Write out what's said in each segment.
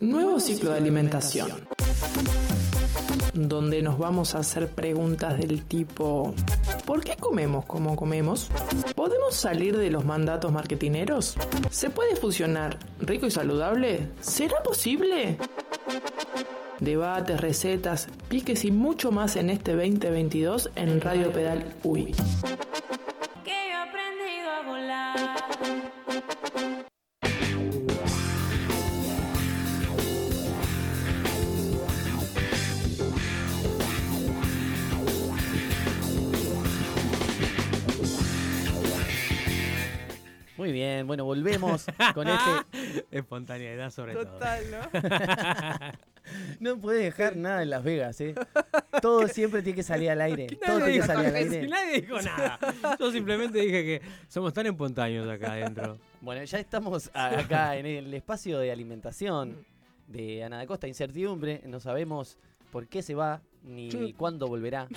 Nuevo ciclo de alimentación. Donde nos vamos a hacer preguntas del tipo ¿Por qué comemos como comemos? ¿Podemos salir de los mandatos marketineros? ¿Se puede fusionar rico y saludable? ¿Será posible? Debates, recetas, piques y mucho más en este 2022 en Radio Pedal UI. Muy bien, bueno, volvemos con este. Espontaneidad sobre Total, ¿no? No puede dejar nada en Las Vegas, ¿eh? Todo siempre tiene que salir al aire. Todo Nadie tiene que dijo, salir al aire. nadie dijo nada. Yo simplemente dije que somos tan espontáneos acá adentro. Bueno, ya estamos acá en el espacio de alimentación de Ana da Costa. Incertidumbre, no sabemos por qué se va ni cuándo volverá.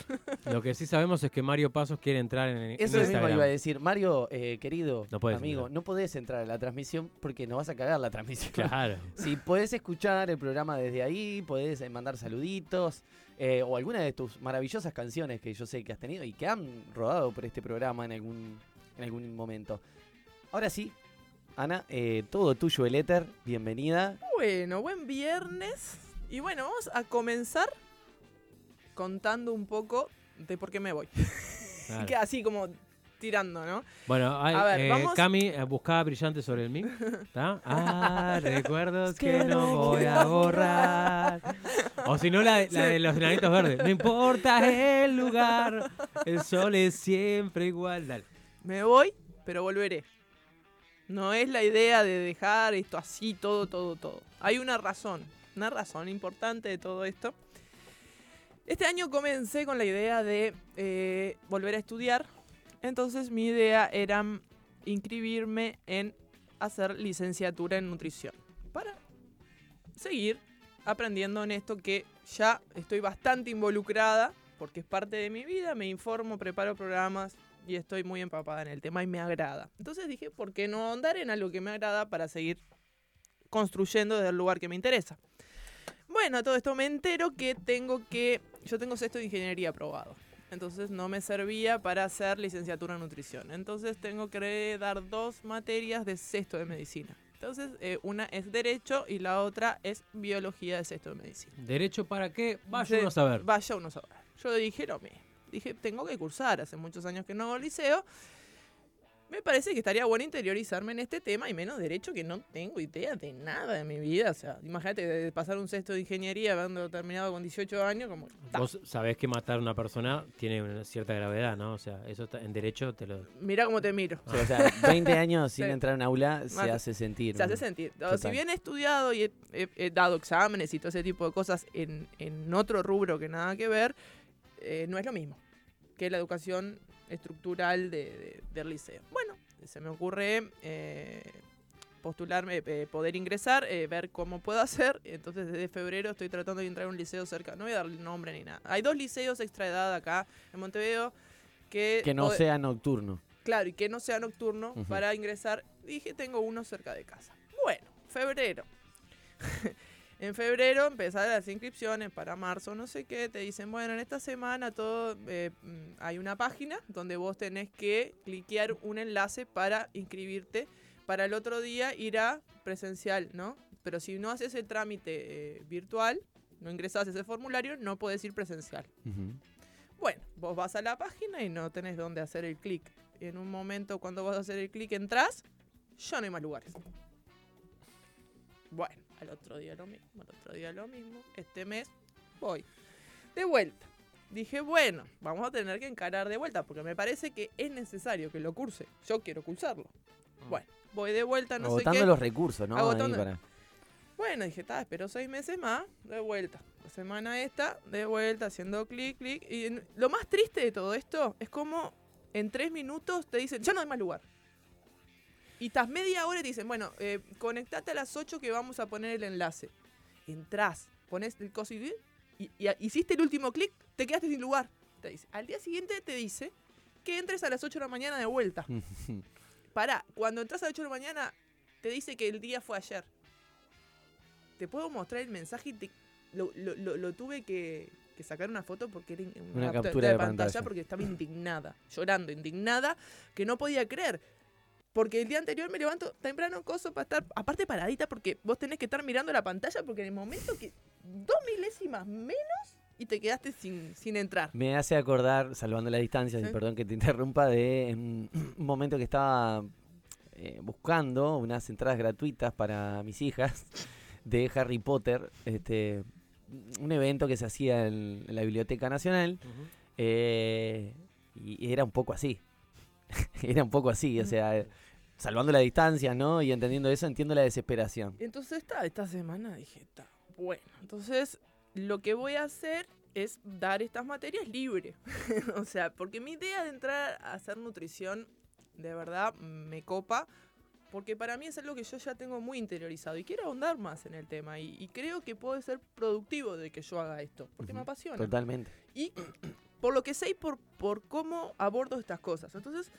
Lo que sí sabemos es que Mario Pasos quiere entrar en, en Eso mismo Instagram. iba a decir. Mario, eh, querido No amigo, entrar. no podés entrar a la transmisión porque nos vas a cagar la transmisión. Claro. Si podés escuchar el programa desde ahí, podés eh, mandar saluditos eh, o alguna de tus maravillosas canciones que yo sé que has tenido y que han rodado por este programa en algún, en algún momento. Ahora sí, Ana, eh, todo tuyo el éter, bienvenida. Bueno, buen viernes. Y bueno, vamos a comenzar contando un poco de por qué me voy. claro. Que así como tirando, ¿no? Bueno, hay, A ver, eh, vamos- Cami eh, buscaba brillante sobre el. ¿Está? Ah, recuerdos que no voy a borrar. O si no, la, la de los enanitos verdes. No importa el lugar, el sol es siempre igual. Dale. Me voy, pero volveré. No es la idea de dejar esto así, todo, todo, todo. Hay una razón, una razón importante de todo esto. Este año comencé con la idea de eh, volver a estudiar. Entonces mi idea era inscribirme en hacer licenciatura en nutrición. Para seguir aprendiendo en esto que ya estoy bastante involucrada, porque es parte de mi vida, me informo, preparo programas y estoy muy empapada en el tema y me agrada. Entonces dije, ¿por qué no andar en algo que me agrada para seguir construyendo desde el lugar que me interesa? Bueno, todo esto me entero que tengo que, yo tengo sexto de ingeniería aprobado. Entonces no me servía para hacer licenciatura en nutrición. Entonces tengo que dar dos materias de sexto de medicina. Entonces eh, una es derecho y la otra es biología de sexto de medicina. ¿Derecho para qué? Vaya uno a saber. Vaya uno a saber. Yo dije lo mismo. Dije, tengo que cursar. Hace muchos años que no hago liceo. Me parece que estaría bueno interiorizarme en este tema y menos derecho que no tengo idea de nada de mi vida. O sea, imagínate de pasar un sexto de ingeniería habiendo terminado con 18 años, como... ta. Vos sabés que matar a una persona tiene una cierta gravedad, ¿no? O sea, eso está- en derecho te lo... Mira cómo te miro. O sea, 20 años sin Sí. entrar a un aula se Mate. hace sentir. Se hace sentir. Total. Si bien he estudiado y he, he- he dado exámenes y todo ese tipo de cosas en, en otro rubro que nada que ver, eh, no es lo mismo que la educación estructural de- de- del liceo. Bueno, se me ocurre eh, postularme, eh, poder ingresar, eh, ver cómo puedo hacer. Entonces, desde febrero estoy tratando de entrar a un liceo cerca. No voy a darle nombre ni nada. Hay dos liceos extra edad acá en Montevideo que... Que no sea nocturno. Claro, y que no sea nocturno para ingresar. Dije, tengo uno cerca de casa. Bueno, febrero. en febrero empezaron las inscripciones para marzo, no sé qué. Te dicen, bueno, en esta semana todo eh, mm, hay una página donde vos tenés que cliquear un enlace para inscribirte. Para el otro día ir a presencial, ¿no? Pero si no haces el trámite eh, virtual, no ingresás ese formulario, no podés ir presencial. Bueno, vos vas a la página y no tenés dónde hacer el clic. En un momento cuando vas a hacer el clic entras, ya no hay más lugares. Bueno, al otro día lo mismo, al otro día lo mismo. Este mes voy. De vuelta. Dije, bueno, vamos a tener que encarar de vuelta porque me parece que es necesario que lo curse. Yo quiero cursarlo. Bueno, voy de vuelta, no sé Agotando qué. los recursos, ¿no? Agotando- para- Bueno, dije, está, espero seis meses más, de vuelta. La semana esta, de vuelta, haciendo clic, clic. Y en- lo más triste de todo esto es como en tres minutos te dicen, ya no hay más lugar. Y estás media hora y te dicen, bueno, eh, conectate a las 8 que vamos a poner el enlace. Entrás, pones el coso y, y- y hiciste el último clic, te quedaste sin lugar. Te dice. Al día siguiente te dice que entres a las 8 de la mañana de vuelta. Pará, cuando entras a las 8 de la mañana, te dice que el día fue ayer. Te puedo mostrar el mensaje y te- lo, lo- lo- lo tuve que, que sacar una foto porque era in- Una captura captura de pantalla. porque estaba indignada, llorando, indignada, que no podía creer. Porque el día anterior me levanto temprano, coso, para estar, aparte paradita, porque vos tenés que estar mirando la pantalla, porque en el momento que dos milésimas menos y te quedaste sin, sin entrar. Me hace acordar, salvando las distancias, y perdón que te interrumpa, de en un momento que estaba eh, buscando unas entradas gratuitas para mis hijas de Harry Potter, este, un evento que se hacía en, en la Biblioteca Nacional, eh, y era un poco así. era un poco así, o sea, salvando las distancias, ¿no? Y entendiendo eso, entiendo la desesperación. Entonces esta, esta semana dije, está bueno. Entonces lo que voy a hacer es dar estas materias libre. o sea, porque mi idea de entrar a hacer nutrición de verdad me copa. Porque para mí es algo que yo ya tengo muy interiorizado y quiero ahondar más en el tema. Y, y creo que puede ser productivo de que yo haga esto. Porque me apasiona. Totalmente. Y por lo que sé y por, por cómo abordo estas cosas. Entonces,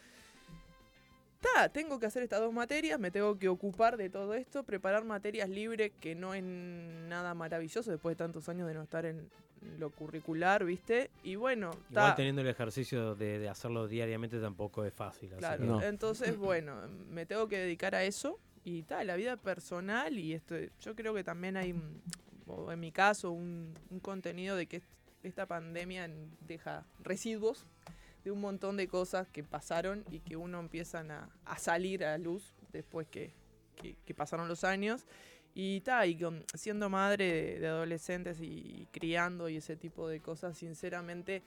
ta, tengo que hacer estas dos materias, me tengo que ocupar de todo esto, preparar materias libres, que no es nada maravilloso después de tantos años de no estar en lo curricular, ¿viste? Y bueno, Igual ta, teniendo el ejercicio de, de hacerlo diariamente tampoco es fácil. claro. No. Entonces, bueno, me tengo que dedicar a eso. Y tal, la vida personal y esto, yo creo que también hay, en mi caso, un, un contenido de que esta pandemia deja residuos de un montón de cosas que pasaron y que uno empiezan a, salir a luz después que, pasaron los años. Y tal, y con- siendo madre de, adolescentes y, criando y ese tipo de cosas, sinceramente,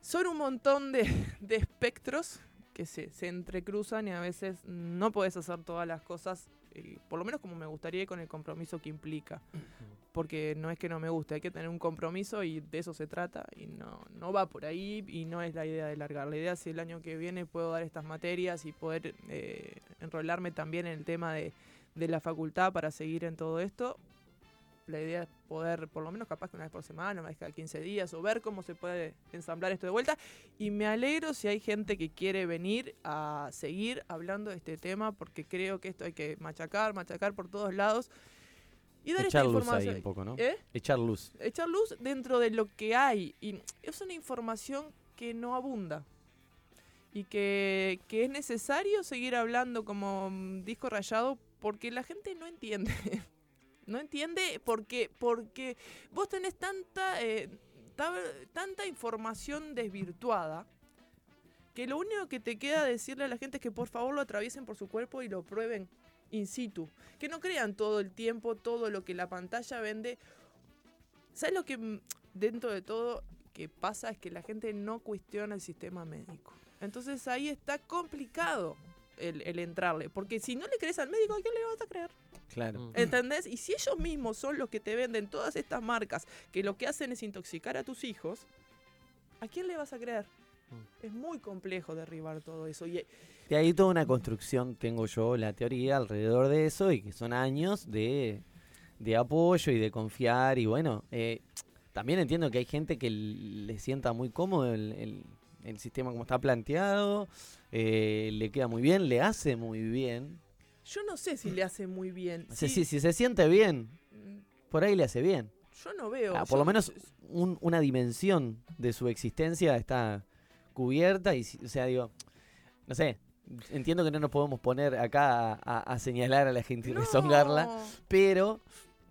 son un montón de, de espectros que se, se entrecruzan y a veces no puedes hacer todas las cosas, eh, por lo menos como me gustaría y con el compromiso que implica. Porque no es que no me guste, hay que tener un compromiso y de eso se trata y no, no va por ahí y no es la idea de largar. La idea es si el año que viene puedo dar estas materias y poder eh, enrolarme también en el tema de, de la facultad para seguir en todo esto. La idea es poder, por lo menos capaz que una vez por semana, una vez cada 15 días, o ver cómo se puede ensamblar esto de vuelta. Y me alegro si hay gente que quiere venir a seguir hablando de este tema, porque creo que esto hay que machacar, machacar por todos lados. Y dar Echar esta luz ahí información. un poco, ¿no? ¿Eh? Echar luz. echar luz dentro de lo que hay. Y es una información que no abunda. Y que, que es necesario seguir hablando como mm, disco rayado porque la gente no entiende. no entiende porque, porque vos tenés tanta, eh, ta- tanta información desvirtuada que lo único que te queda decirle a la gente es que por favor lo atraviesen por su cuerpo y lo prueben in situ. Que no crean todo el tiempo todo lo que la pantalla vende ¿Sabes lo que mm, dentro de todo que pasa es que la gente no cuestiona el sistema médico? Entonces ahí está complicado el, el entrarle. Porque si no le crees al médico, ¿a quién le vas a creer? Claro. Mm. ¿Entendés? Y si ellos mismos son los que te venden todas estas marcas que lo que hacen es intoxicar a tus hijos, ¿a quién le vas a creer? Es muy complejo derribar todo eso. Y, De ahí toda una construcción, tengo yo la teoría alrededor de eso, y que son años de, de apoyo y de confiar. Y bueno, eh, también entiendo que hay gente que le sienta muy cómodo el, el- el sistema como está planteado, eh, le queda muy bien, le hace muy bien. yo no sé si le hace muy bien. Sea, Sí, si, si se siente bien, mm, por ahí le hace bien. Yo no veo. Ah, por yo- lo menos un- una dimensión de su existencia está cubierta y, si- o sea, digo, no sé, entiendo que no nos podemos poner acá a, a- a señalar a la gente y rezongarla, pero,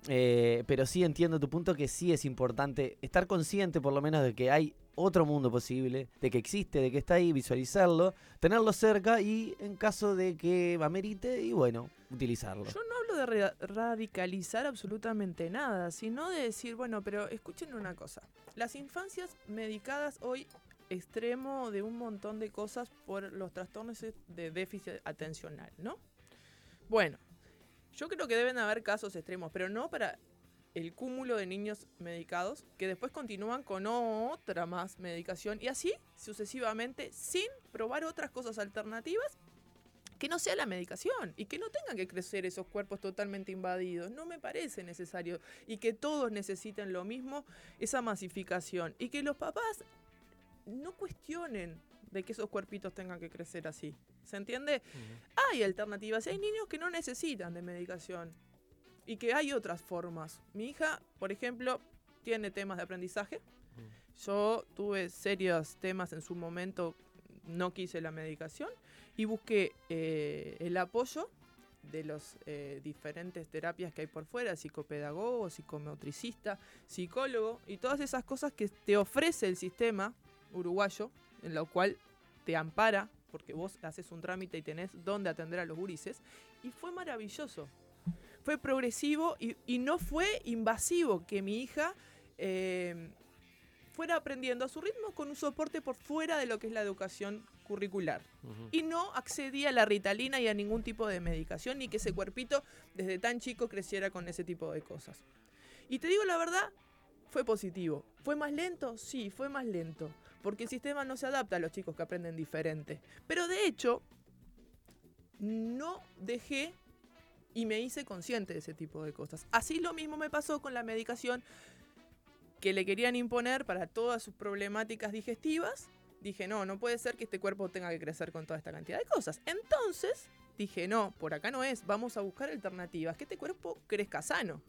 eh, pero sí entiendo tu punto que sí es importante estar consciente por lo menos de que hay otro mundo posible, de que existe, de que está ahí, visualizarlo, tenerlo cerca y en caso de que amerite, y bueno, utilizarlo. Yo no hablo de ra- radicalizar absolutamente nada, sino de decir, bueno, pero escuchen una cosa. Las infancias medicadas hoy extremo de un montón de cosas por los trastornos de déficit atencional, ¿no? Bueno, yo creo que deben haber casos extremos, pero no para el cúmulo de niños medicados que después continúan con otra más medicación y así sucesivamente sin probar otras cosas alternativas que no sea la medicación y que no tengan que crecer esos cuerpos totalmente invadidos. No me parece necesario y que todos necesiten lo mismo, esa masificación y que los papás no cuestionen de que esos cuerpitos tengan que crecer así. ¿Se entiende? Hay alternativas, hay niños que no necesitan de medicación y que hay otras formas. Mi hija, por ejemplo, tiene temas de aprendizaje. Yo tuve serios temas en su momento, no quise la medicación y busqué eh, el apoyo de las diferentes terapias que hay por fuera, psicopedagogo, psicomotricista, psicólogo y todas esas cosas que te ofrece el sistema uruguayo, en lo cual te ampara, porque vos haces un trámite y tenés dónde atender a los gurises, y fue maravilloso. Fue progresivo y, y no fue invasivo que mi hija eh, fuera aprendiendo a su ritmo con un soporte por fuera de lo que es la educación curricular. Y no accedía a la ritalina y a ningún tipo de medicación, ni que ese cuerpito desde tan chico creciera con ese tipo de cosas. Y te digo la verdad, fue positivo. ¿Fue más lento? Sí, fue más lento. Porque el sistema no se adapta a los chicos que aprenden diferente. Pero de hecho, no dejé y me hice consciente de ese tipo de cosas. Así lo mismo me pasó con la medicación que le querían imponer para todas sus problemáticas digestivas. Dije, no, no puede ser que este cuerpo tenga que crecer con toda esta cantidad de cosas. Entonces, dije, no, por acá no es, vamos a buscar alternativas, que este cuerpo crezca sano.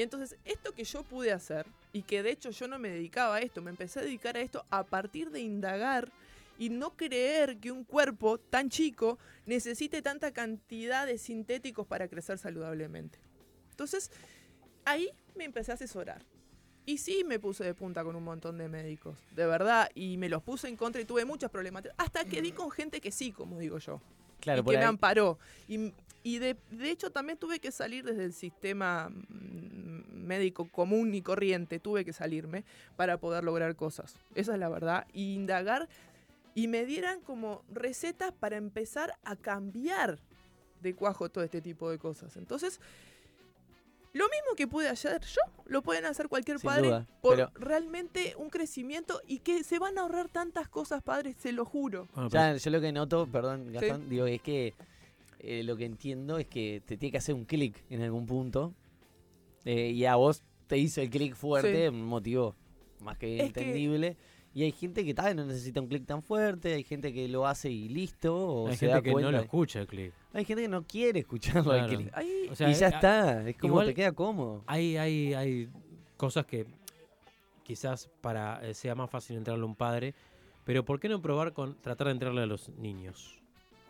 Y entonces, esto que yo pude hacer, y que de hecho yo no me dedicaba a esto, me empecé a dedicar a esto a partir de indagar y no creer que un cuerpo tan chico necesite tanta cantidad de sintéticos para crecer saludablemente. Entonces, ahí me empecé a asesorar. Y sí me puse de punta con un montón de médicos, de verdad, y me los puse en contra y tuve muchas problemáticas. Hasta que di con gente que sí, como digo yo Claro, y por que me ahí- amparó. Y, y de, de hecho también tuve que salir desde el sistema mm, médico común y corriente, tuve que salirme para poder lograr cosas. Esa es la verdad. Y indagar y me dieran como recetas para empezar a cambiar de cuajo todo este tipo de cosas. Entonces, lo mismo que pude hacer yo, lo pueden hacer cualquier Sin padre duda, por pero- realmente un crecimiento y que se van a ahorrar tantas cosas, padres, se lo juro. Bueno, Ya, yo lo que noto, perdón, Gastón, digo, es que eh, lo que entiendo es que te tiene que hacer un clic en algún punto. eh, y a vos te hizo el clic fuerte, Sí. un motivo más que Es que- entendible. Y hay gente que tal, no necesita un clic tan fuerte, hay gente que lo hace y listo, o hay se gente da que cuenta. no lo escucha el clip. Hay gente que no quiere escucharlo Claro. clic. Ahí, O sea, y ya eh, está, es como igual- te queda cómodo. Hay, hay, hay cosas que quizás para eh, sea más fácil entrarle a un padre, pero ¿por qué no probar con tratar de entrarle a los niños?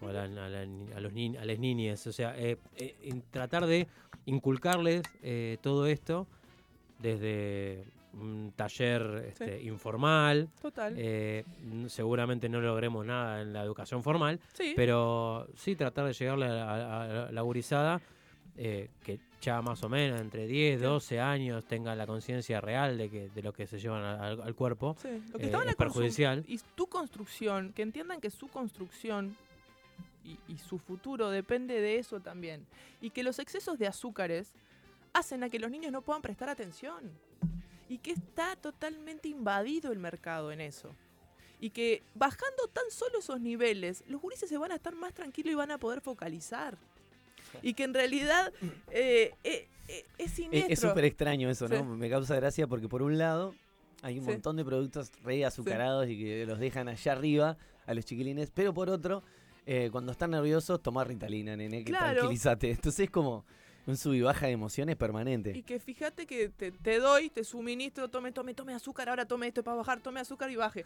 O a, la- a la a los ni- a las niñas, o sea, eh, eh, en tratar de inculcarles todo esto desde un taller este, informal. total. eh, seguramente no logremos nada en la educación formal, sí. pero sí tratar de llegarle a, a- a la gurizada eh, que ya más o menos entre 10, 12 años tenga la conciencia real de que de lo que se llevan al, al cuerpo. Sí, lo que eh, es perjudicial. Y tu construcción, que entiendan que su construcción y, y su futuro depende de eso también. Y que los excesos de azúcares hacen a que los niños no puedan prestar atención. Y que está totalmente invadido el mercado en eso. Y que bajando tan solo esos niveles, los gurises se van a estar más tranquilos y van a poder focalizar. Y que en realidad eh, eh, eh, es Es- siniestro. Es súper extraño eso, ¿no? Sí. Me causa gracia porque por un lado hay un Sí. montón de productos re azucarados y que los dejan allá arriba a los chiquilines, pero por otro, eh, cuando están nerviosos, tomar Ritalina, nene, que Claro. tranquilízate. Entonces es como un sub y baja de emociones permanente. Y que fíjate que te, te doy, te suministro, tome, tome, tome azúcar, ahora tome esto para bajar, tome azúcar y baje.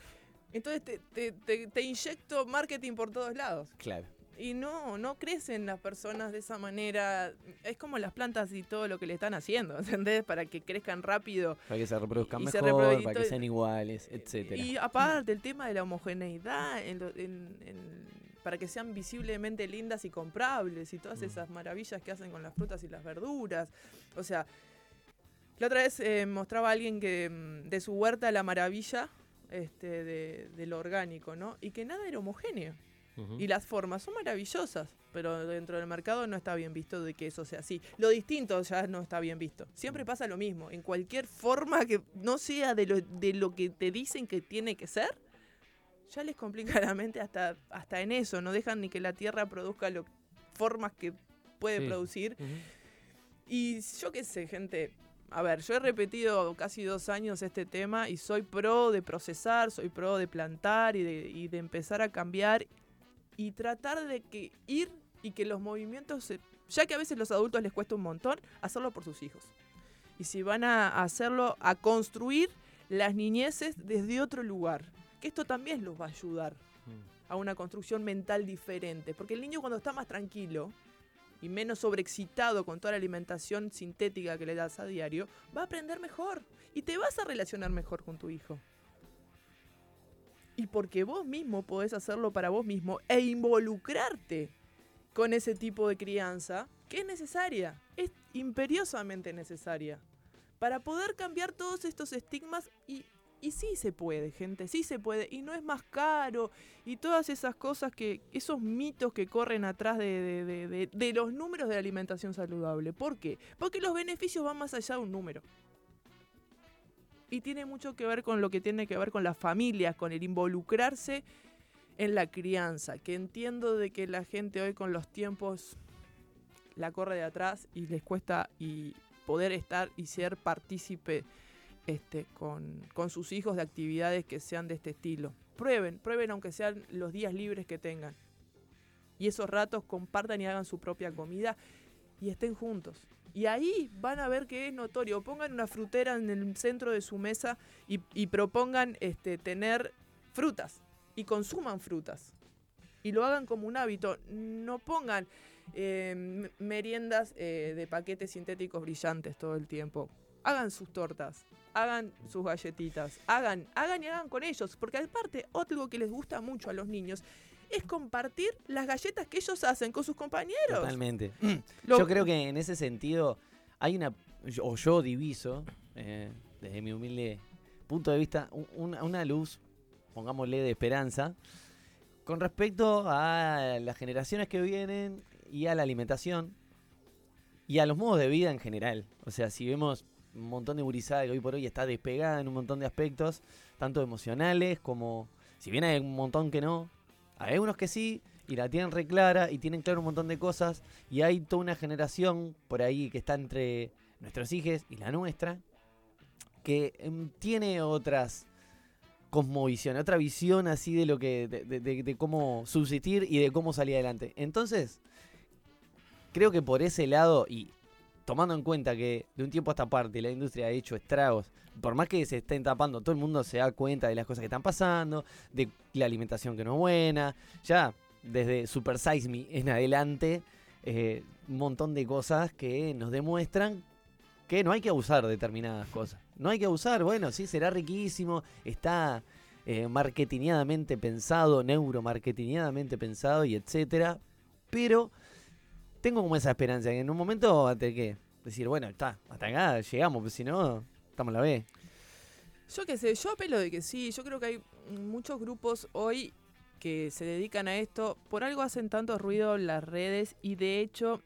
Entonces te, te, te- te inyecto marketing por todos lados. Claro. Y no, no crecen las personas de esa manera. Es como las plantas y todo lo que le están haciendo, ¿entendés? Para que crezcan rápido. Para que se reproduzcan Y se mejor, reprodu- para que sean iguales, etcétera. Y aparte el tema de la homogeneidad, en lo- en- en- para que sean visiblemente lindas y comprables y todas Mm. esas maravillas que hacen con las frutas y las verduras. O sea, la otra vez eh, mostraba a alguien que mm, de su huerta la maravilla este, de, de lo orgánico, ¿no? Y que nada era homogéneo. Y las formas son maravillosas, pero dentro del mercado no está bien visto de que eso sea así. Lo distinto ya no está bien visto. Siempre pasa lo mismo. En cualquier forma que no sea de lo, de lo que te dicen que tiene que ser, ya les complica la mente hasta, hasta en eso. No dejan ni que la tierra produzca las formas que puede Sí. producir. Ujú. Y yo qué sé, gente. a ver, yo he repetido casi dos años este tema y soy pro de procesar, soy pro de plantar y de, y de empezar a cambiar y tratar de que ir y que los movimientos, ya que a veces los adultos les cuesta un montón, hacerlo por sus hijos. Y si van a hacerlo, a construir las niñeces desde otro lugar, que esto también los va a ayudar Mm. a una construcción mental diferente. Porque el niño cuando está más tranquilo y menos sobreexcitado con toda la alimentación sintética que le das a diario, va a aprender mejor y te vas a relacionar mejor con tu hijo. Y porque vos mismo podés hacerlo para vos mismo e involucrarte con ese tipo de crianza que es necesaria, es imperiosamente necesaria, para poder cambiar todos estos estigmas y, y sí se puede, gente, sí se puede, y no es más caro, y todas esas cosas que, esos mitos que corren atrás de, los números de alimentación saludable. ¿Por qué? Porque los beneficios van más allá de un número. Y tiene mucho que ver con lo que tiene que ver con las familias, con el involucrarse en la crianza, que entiendo de que la gente hoy con los tiempos la corre de atrás y les cuesta y poder estar y ser partícipe este, con, sus hijos de actividades que sean de este estilo. Prueben, prueben aunque sean los días libres que tengan. Y esos ratos compartan y hagan su propia comida y estén juntos. Y ahí van a ver que es notorio. Pongan una frutera en el centro de su mesa y, propongan este, tener frutas y consuman frutas. Y lo hagan como un hábito. No pongan eh, m- meriendas eh, de paquetes sintéticos brillantes todo el tiempo. Hagan sus tortas, hagan sus galletitas, hagan, hagan y hagan con ellos. Porque aparte, algo que les gusta mucho a los niños es compartir las galletas que ellos hacen con sus compañeros. Totalmente. Lo- Yo creo que en ese sentido hay una, yo- o yo diviso, eh, desde mi humilde punto de vista, un- una, una luz, pongámosle de esperanza, con respecto a las generaciones que vienen y a la alimentación y a los modos de vida en general. O sea, si vemos un montón de gurizada que hoy por hoy está despegada en un montón de aspectos, tanto emocionales como, si bien hay un montón que no, hay unos que sí, y la tienen re clara y tienen claro un montón de cosas, y hay toda una generación por ahí que está entre nuestros hijos y la nuestra, que em, tiene otras cosmovisiones, otra visión así de lo que, de- de cómo subsistir y de cómo salir adelante. Entonces, creo que por ese lado, y tomando en cuenta que de un tiempo a esta parte la industria ha hecho estragos, por más que se estén tapando, todo el mundo se da cuenta de las cosas que están pasando, de la alimentación que no es buena, ya desde Super Size Me en adelante, eh, un montón de cosas que nos demuestran que no hay que abusar de determinadas cosas. No hay que abusar, bueno, sí, será riquísimo, está eh, marketingadamente pensado, neuromarketingadamente pensado y etcétera, pero tengo como esa esperanza que en un momento va a tener que decir, bueno, está, hasta acá llegamos, pues si no, estamos la B. Yo qué sé, yo apelo de que sí, yo creo que hay muchos grupos hoy que se dedican a esto, por algo hacen tanto ruido las redes y de hecho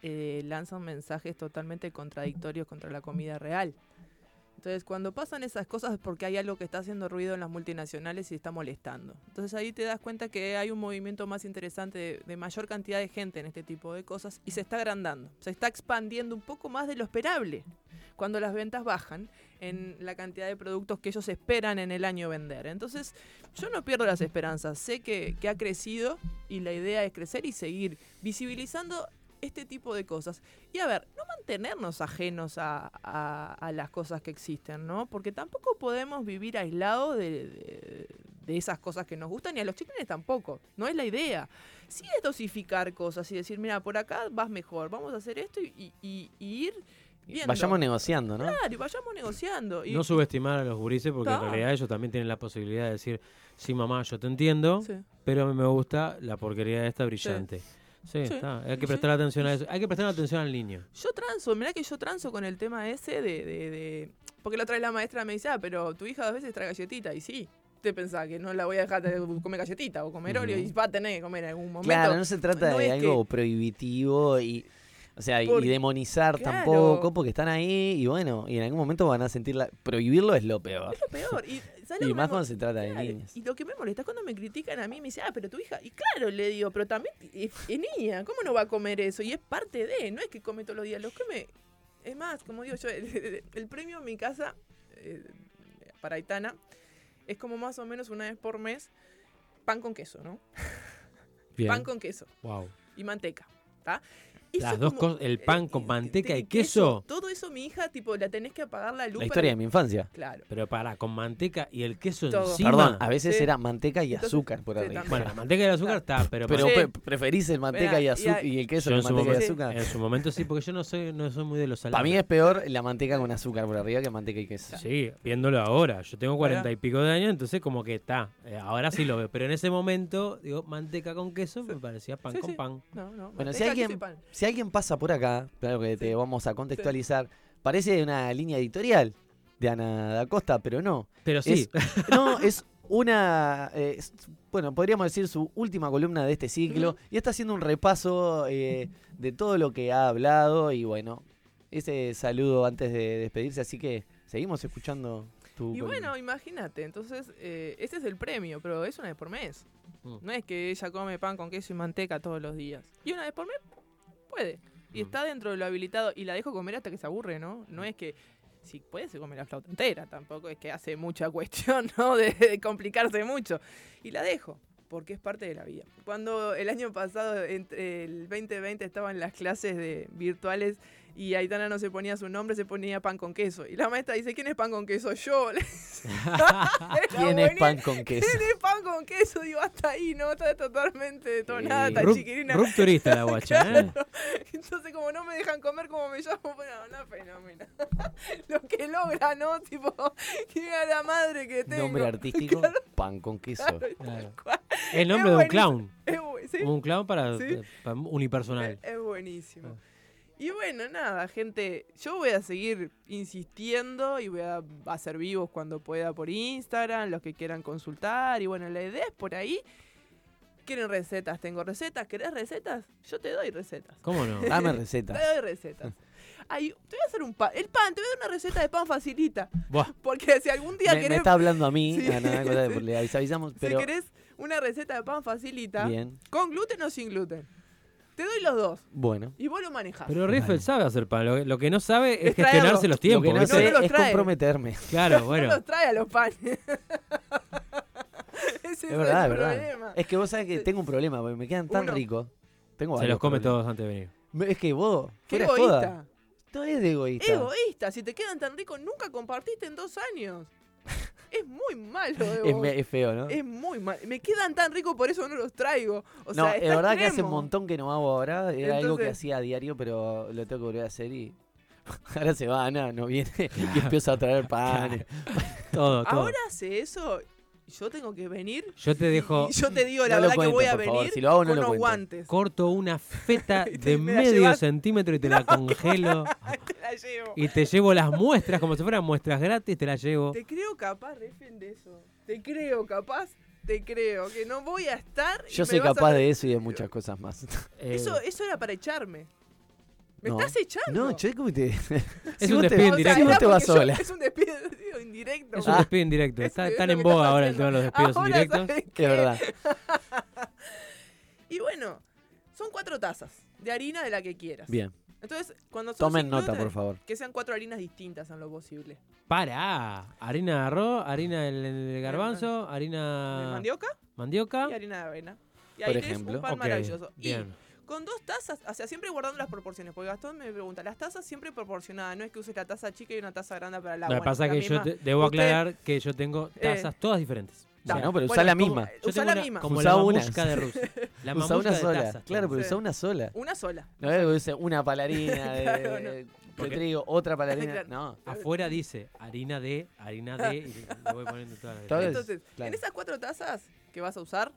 eh, lanzan mensajes totalmente contradictorios contra la comida real. Entonces, cuando pasan esas cosas es porque hay algo que está haciendo ruido en las multinacionales y está molestando. Entonces ahí te das cuenta que hay un movimiento más interesante de, mayor cantidad de gente en este tipo de cosas y se está agrandando, se está expandiendo un poco más de lo esperable cuando las ventas bajan en la cantidad de productos que ellos esperan en el año vender. Entonces, yo no pierdo las esperanzas, sé que ha crecido y la idea es crecer y seguir visibilizando este tipo de cosas. Y a ver, no mantenernos ajenos a, a- a las cosas que existen, ¿no? Porque tampoco podemos vivir aislados de, de- de esas cosas que nos gustan y a los chiquines tampoco. No es la idea. Sí es dosificar cosas y decir, mira, por acá vas mejor, vamos a hacer esto y, y- y- ir viendo. Vayamos negociando, ¿no? Claro, y vayamos negociando. Y, No subestimar a los gurises porque en realidad ellos también tienen la posibilidad de decir, sí mamá, yo te entiendo, Sí. pero a mí me gusta la porquería esta brillante. Sí, Sí. está. Hay que Sí. prestar atención a eso. Hay que prestar atención al niño. Yo transo, mirá que yo transo con el tema ese de, de, de- Porque la otra vez la maestra me dice, ah, pero tu hija a veces trae galletita, y sí. Te pensás que no la voy a dejar de comer galletita o comer Oreo y va a tener que comer en algún momento. Claro, no se trata no de algo prohibitivo y. O sea, y- Por- y demonizar Claro. tampoco, porque están ahí y bueno, y en algún momento van a sentir la... Prohibirlo es lo peor. Es lo peor. Y, ¿sabes lo Y más cuando se trata de niños. Y lo que me molesta es cuando me critican a mí, me dicen, ah, pero tu hija. Y claro, le digo, pero también es, es niña, ¿cómo no va a comer eso? Y es parte de, no es que come todos los días, lo come Es más, como digo yo, el, el premio en mi casa eh, para Aitana es como más o menos una vez por mes pan con queso, ¿no? Bien. Pan con queso Wow. y manteca, Las dos cosas, el pan eh, con manteca y queso. Todo eso, mi hija, tipo, la tenés que apagar la luz. La para- historia de mi infancia. Claro. Pero para, con manteca y el queso Todo. encima. Perdón, a veces Sí. era manteca y Entonces, azúcar por arriba. Bueno, la manteca y el azúcar está, pero, Pero Sí. pre- preferís el manteca Mira, y, y azúcar y el queso que en su manteca y momento- azúcar. en su momento sí, porque yo no soy, no soy muy de los salados. Para mí es peor la manteca con azúcar por arriba que manteca y queso. Sí, viéndolo ahora. Yo tengo cuarenta y pico de años, entonces como que está. Eh, ahora sí lo veo. Pero en ese momento, digo, manteca con queso me parecía pan Sí, con sí. pan. No, no. Bueno, si alguien, pan. Si alguien pasa por acá, claro que te vamos a contextualizar, parece una línea editorial de Ana da Costa, pero no. Pero sí, Es, no, es una, eh, bueno, podríamos decir su última columna de este ciclo y está haciendo un repaso eh, de todo lo que ha hablado y bueno, ese saludo antes de despedirse, así que seguimos escuchando tu Y columna. bueno, imagínate, entonces, eh, ese es el premio, pero es una vez por mes. Mm. No es que ella come pan con queso y manteca todos los días. Y una vez por mes, puede. Y Mm. está dentro de lo habilitado. Y la dejo comer hasta que se aburre, ¿no? No es que. Si puede, se come la flauta entera. Tampoco es que hace mucha cuestión, ¿no? De, de complicarse mucho. Y la dejo, porque es parte de la vida. Cuando el año pasado, entre el 2020, estaban las clases de virtuales y Aitana no se ponía su nombre, se ponía pan con queso. Y la maestra dice: ¿Quién es pan con queso? Yo. ¿Quién es pan con queso? ¿Quién es pan con queso? Digo, hasta ahí, ¿no? Está totalmente detonada, está chiquirina. rupturista la guacha, ¿eh? Entonces, como no me dejan comer como me llamo, bueno, una fenómena. Lo que logra, ¿no? Tipo, que a la madre que tengo. Nombre artístico, pan con queso. Claro. El nombre de un clown. Es. Un clown para, Sí. para unipersonal. Es, es buenísimo. Ah. Y bueno, nada, gente, yo voy a seguir insistiendo y voy a hacer vivos cuando pueda por Instagram, los que quieran consultar. Y bueno, la idea es por ahí. ¿Quieren recetas? Tengo recetas. ¿Querés recetas? Yo te doy recetas. ¿Cómo no? Dame Te recetas. doy recetas. Ay, te voy a hacer un pan. El pan, te voy a dar una receta de pan facilita. Buah, Porque si algún día Me, me querés, está hablando a mí, Sí, de- sí. le avis- avisamos, si pero querés una receta de pan facilita, bien, con gluten o sin gluten, te doy los dos. bueno. Y vos lo manejás. pero Riffel sabe hacer pan. Lo, lo que no sabe es Es traerlo. gestionarse los Lo tiempos. que no. No, no los es trae. comprometerme. Claro, no bueno. los trae a los panes. Ese Es es, verdad, el es verdad. problema. Es que vos sabés que tengo un problema, porque me quedan tan Uno. ricos. Tengo Se los come problemas. todos antes de venir. Me- Es que vos, Qué de joda, egoísta. no es de egoísta. Egoísta. Si te quedan tan ricos, nunca compartiste en dos años. Es muy malo de Es, vos. me- es feo, ¿no? Es muy mal. Me quedan tan ricos, por eso no los traigo. O no, sea, es verdad que hace un montón que no hago ahora. Era algo que hacía a diario, pero lo tengo que volver a hacer y. Ahora se va, Ana, no viene y empieza a traer pan. Todo, todo. Ahora hace eso, yo tengo que venir. Yo te dejo, Y yo te digo la No verdad que voy a por favor. venir Si lo hago, no con lo unos guantes. corto una feta de me medio llevas. centímetro y te la congelo. te la llevo. y te llevo las muestras como si fueran muestras gratis, te las llevo. Te creo capaz, Refen, de eso. Te creo capaz, te creo. Que no voy a estar. Yo soy a capaz de eso y de muchas cosas más. Eh, Eso, eso era para echarme. ¿Me No. estás echando? No, che, ¿cómo te.? Es Si un despido indirecto. Si vos era te vas porque yo- sola. Es un despido indirecto. Es un Ah. despido indirecto. Es- Está- es están en boga ahora el tema de los despidos Ahora, indirectos. verdad. Y bueno, son cuatro tazas de harina de la que quieras. Bien. Entonces, cuando son Tomen nota, por favor. Que sean cuatro harinas distintas en lo posible. Para. Harina de arroz, harina de, de garbanzo, ¿De harina mandioca mandioca. y harina de avena. Y Por ahí tenés ejemplo. un pan maravilloso. Bien. Y con dos tazas, o sea, siempre guardando las proporciones. Porque Gastón me pregunta, las tazas siempre proporcionadas. No es que uses la taza chica y una taza grande para el Lo agua. que pasa es la que yo te- debo Usted- aclarar que yo tengo tazas todas diferentes. O sea, Bueno, pero Bueno, usá la como- misma. yo Usá tengo la una- misma. Como Usá la una. mamushka de Rusia. La Usa una de sola. tazas. Claro, pero Sí. usa una sola. Una sola. No es que use una palarina de, Claro, no. trigo, otra palarina. Claro. No. Afuera dice harina de, harina de, y le voy poniendo todas las Todo es- Entonces, claro. en esas cuatro tazas que vas a usar,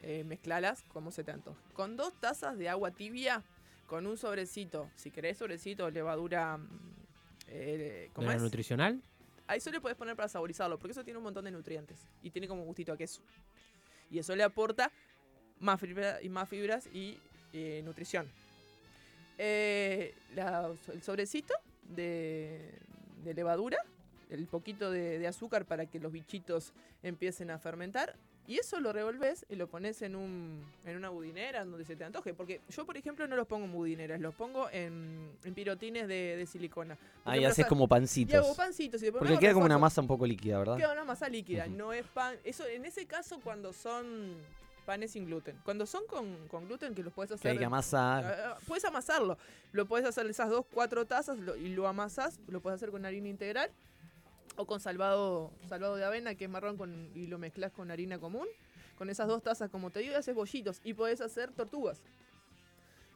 eh, mezclalas como se te antoje. Con dos tazas de agua tibia, con un sobrecito, si querés sobrecito, levadura... mm, eh, ¿Cómo nutricional? A eso le puedes poner para saborizarlo, porque eso tiene un montón de nutrientes y tiene como gustito a queso. Y eso le aporta más, fibra- y, más fibras y eh, nutrición. Eh, la- el sobrecito de, de levadura el poquito de, de azúcar para que los bichitos empiecen a fermentar. Y eso lo revolves y lo pones en, un, en una budinera donde se te antoje. Porque yo, por ejemplo, no los pongo en budineras, los pongo en, en pirotines de, de silicona. Porque me los haces ha- como Y hago pancitos. pancitos. Y me Porque queda como una masa un poco líquida, ¿verdad? Queda una masa líquida, no es pan. Eso, en ese caso, cuando son panes sin gluten. Cuando son con, con gluten, que los puedes Que hacer. hay que amasar. Ah, ah, puedes amasarlo. Lo puedes hacer esas dos, cuatro tazas lo- y lo amasas. Lo puedes hacer con harina integral o con salvado, salvado de avena, que es marrón, con, y lo mezclas con harina común. Con esas dos tazas, como te digo, y haces bollitos. Y podés hacer tortugas.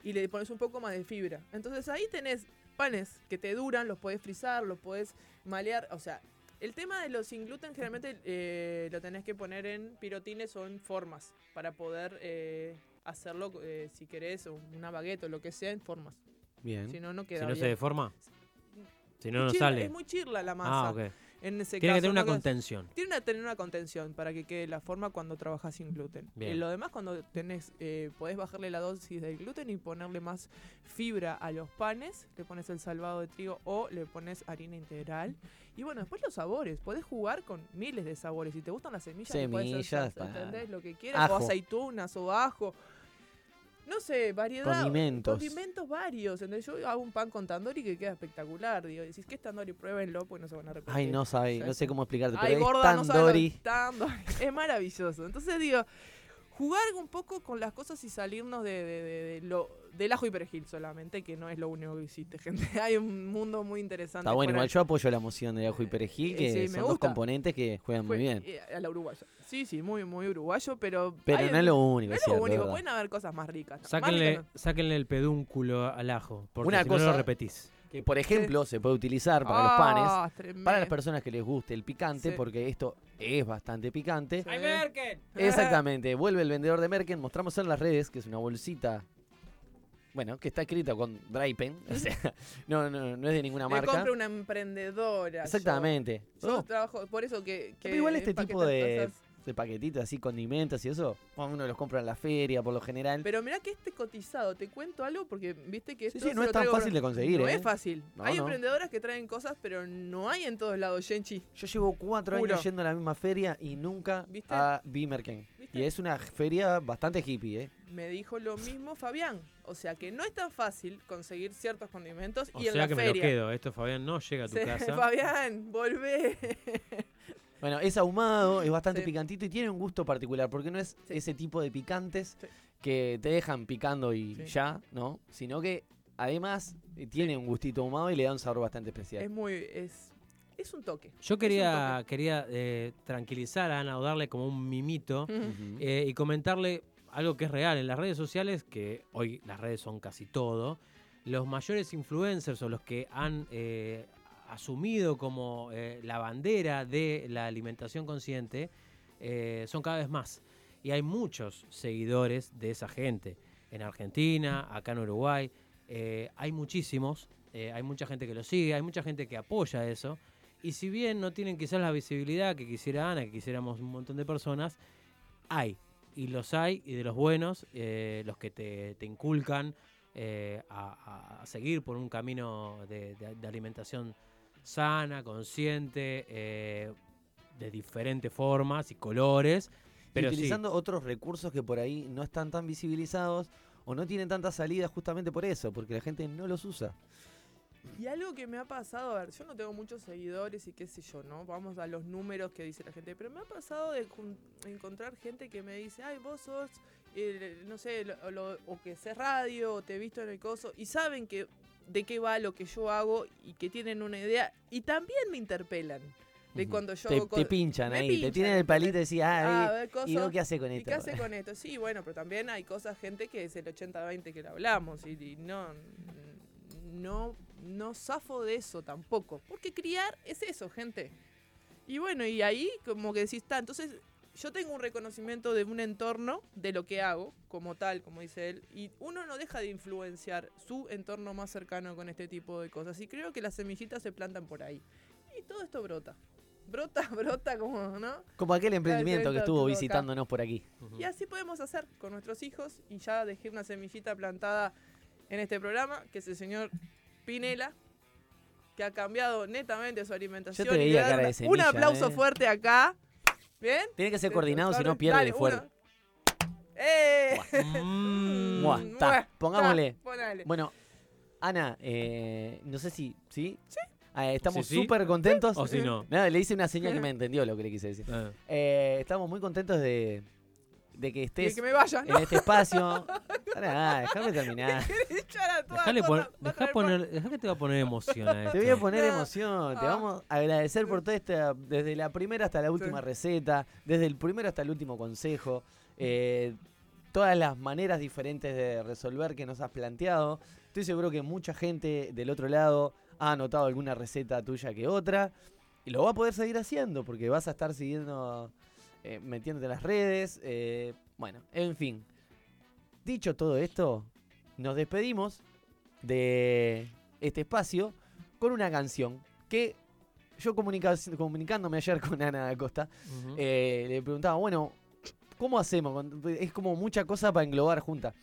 Y le pones un poco más de fibra. Entonces ahí tenés panes que te duran, los podés frizar, los podés malear. O sea, el tema de los sin gluten generalmente eh, lo tenés que poner en pirotines o en formas para poder eh, hacerlo, eh, si querés, o una baguette o lo que sea, en formas. Bien. Si no, no Si queda no se deforma, si no, no chirla- sale. Es muy chirla la masa. Ah, ok. En ese Tiene que tener una contención. tiene que tener una contención para que quede la forma cuando trabajas sin gluten. Bien. Y lo demás, cuando tenés, eh, podés bajarle la dosis del gluten y ponerle más fibra a los panes, le pones el salvado de trigo o le pones harina integral. Y bueno, después los sabores. Podés jugar con miles de sabores. Si te gustan las semillas, le podés hacer Semillas, ¿entendés? Lo que quieras. O aceitunas o ajo. No sé, variedad. Condimentos. Condimentos varios. ¿entendés? Yo hago un pan con tandoori que queda espectacular. Digo, decís que es tandoori, pruébenlo, pues no se van a arrepentir. Ay, no sabe, no sé cómo explicarte, pero Ay, es gorda, no sabes lo tandoori. que es tandoori. Es maravilloso. Entonces digo, jugar un poco con las cosas y salirnos de, de- de- de lo del ajo y perejil solamente, que no es lo único que hiciste, gente. Hay un mundo muy interesante. Está bueno, igual yo apoyo la moción de ajo y perejil, Eh, que sí, son dos componentes que juegan muy bien. eh, A la uruguaya. Sí, sí, muy, muy uruguayo, pero. Pero hay- no es lo único, no es lo único. Pueden haber cosas más ricas. ¿no? Más Sáquenle, ricas no. sáquenle el pedúnculo al ajo, porque Una si no, no cosa- lo repetís. Que por ejemplo se puede utilizar para los panes, Ah, tremendo. para las personas que les guste el picante, Sí. porque esto es bastante picante. Sí. Exactamente, vuelve el vendedor de Merken, mostramos en las redes que es una bolsita, bueno, que está escrita con dry pen, o sea, no, no, no es de ninguna Me marca. compro una emprendedora. yo. Exactamente. Yo, Oh, trabajo, por eso que. que pero igual este tipo de, cosas. De paquetitos así, condimentos y eso, uno los compra en la feria por lo general. Pero mirá que este cotizado, te cuento algo porque viste que Sí, esto sí, no se es tan fácil de conseguir, No ¿eh? es fácil. No, Hay no. emprendedoras que traen cosas, pero no hay en todos lados, Genchi. Yo llevo cuatro Juro. años yendo a la misma feria y nunca ¿Viste? a vi Merken. ¿Viste? Y es una feria bastante hippie, ¿eh? Me dijo lo mismo Fabián. O sea que no es tan fácil conseguir ciertos condimentos O y en sea la que me lo feria. quedo. Esto, Fabián, no llega a tu Sí, casa. Fabián, volvé. Bueno, es ahumado, es bastante Sí. picantito y tiene un gusto particular, porque no es Sí. ese tipo de picantes Sí. que te dejan picando y Sí. ya, ¿no? Sino que además eh, tiene un gustito ahumado y le da un sabor bastante especial. es muy. Es, es un toque. Yo quería, toque. quería eh, tranquilizar a Ana o darle como un mimito eh, y comentarle algo que es real en las redes sociales, que hoy las redes son casi todo. Los mayores influencers o los que han eh, asumido como eh, la bandera de la alimentación consciente eh, son cada vez más. Y hay muchos seguidores de esa gente. En Argentina, acá en Uruguay, eh, hay muchísimos. hay mucha gente que lo sigue, hay mucha gente que apoya eso. Y si bien no tienen quizás la visibilidad que quisiera Ana, que quisiéramos un montón de personas, hay. Y los hay, y de los buenos, los que te, te inculcan a, a- a seguir por un camino de, de- de alimentación sana, consciente, eh, de diferentes formas y colores. Y Pero sí, utilizando otros recursos que por ahí no están tan visibilizados o no tienen tanta salida justamente por eso, porque la gente no los usa. Y algo que me ha pasado, a ver, yo no tengo muchos seguidores y qué sé yo, ¿no? Vamos a los números que dice la gente, pero me ha pasado de encontrar gente que me dice, ay, vos sos, eh, no sé, lo- lo- o que sé radio, o te he visto en el coso, y saben que de qué va lo que yo hago y que tienen una idea, y también me interpelan de cuando yo te, hago te pinchan ahí, pinchan, te tienen el palito y decís, Ah, ah, ¿y cosas- vos qué haces con ¿Y esto? qué hace con esto? Sí, bueno, pero también hay cosas, gente, que es el 80-20 que le hablamos y, y no, no, no zafo de eso tampoco. Porque criar es eso, gente. Y bueno, y ahí como que decís, está, entonces yo tengo un reconocimiento de un entorno, de lo que hago, como tal, como dice él, y uno no deja de influenciar su entorno más cercano con este tipo de cosas. Y creo que las semillitas se plantan por ahí. Y todo esto brota. Brota, brota como, ¿no? Como aquel emprendimiento que estuvo visitándonos por aquí. Y así podemos hacer con nuestros hijos. Y ya dejé una semillita plantada en este programa, que es el señor Pinela. que ha cambiado netamente su alimentación. te y veía cara de una- semilla, Un aplauso eh. fuerte acá. ¿Bien? Tiene que ser coordinado, si no dale, pierde uno. fuerte. ¡Eh! Mm. Mua, Mm, ta, mua, pongámosle. ponale. Bueno, Ana, eh, no sé si. ¿Sí? Sí. estamos Sí, sí. súper contentos. O si no. Nada, le hice una señal que me entendió lo que le quise decir. Ah. Eh, estamos muy contentos de, de que estés que me vaya, en ¿no? este espacio. Pará, déjame terminar. Echar a toda Dejale pon- dejá poner, dejá que te va a poner emoción a esto. Te voy a poner No. emoción. Te Ah. vamos a agradecer por toda esta. Desde la primera hasta la última Sí. receta. Desde el primero hasta el último consejo. eh, todas las maneras diferentes de resolver que nos has planteado. Estoy seguro que mucha gente del otro lado ha anotado alguna receta tuya que otra. Y lo va a poder seguir haciendo porque vas a estar siguiendo. Eh, metiéndote en las redes. eh, bueno, en fin. Dicho todo esto, nos despedimos de este espacio con una canción que yo comunicándome ayer con Ana Acosta, eh, le preguntaba, bueno, ¿cómo hacemos? Es como mucha cosa para englobar junta.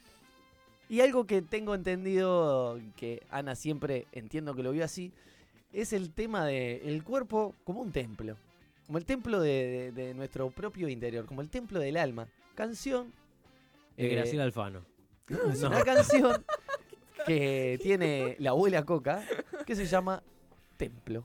Y algo que tengo entendido, que Ana siempre entiendo que lo vio así, es el tema de el cuerpo como un templo. Como el templo de, de- de nuestro propio interior, como el templo del alma. Canción. De eh, Graciela Alfano. es No. una canción que tiene la abuela Coca que se llama Templo.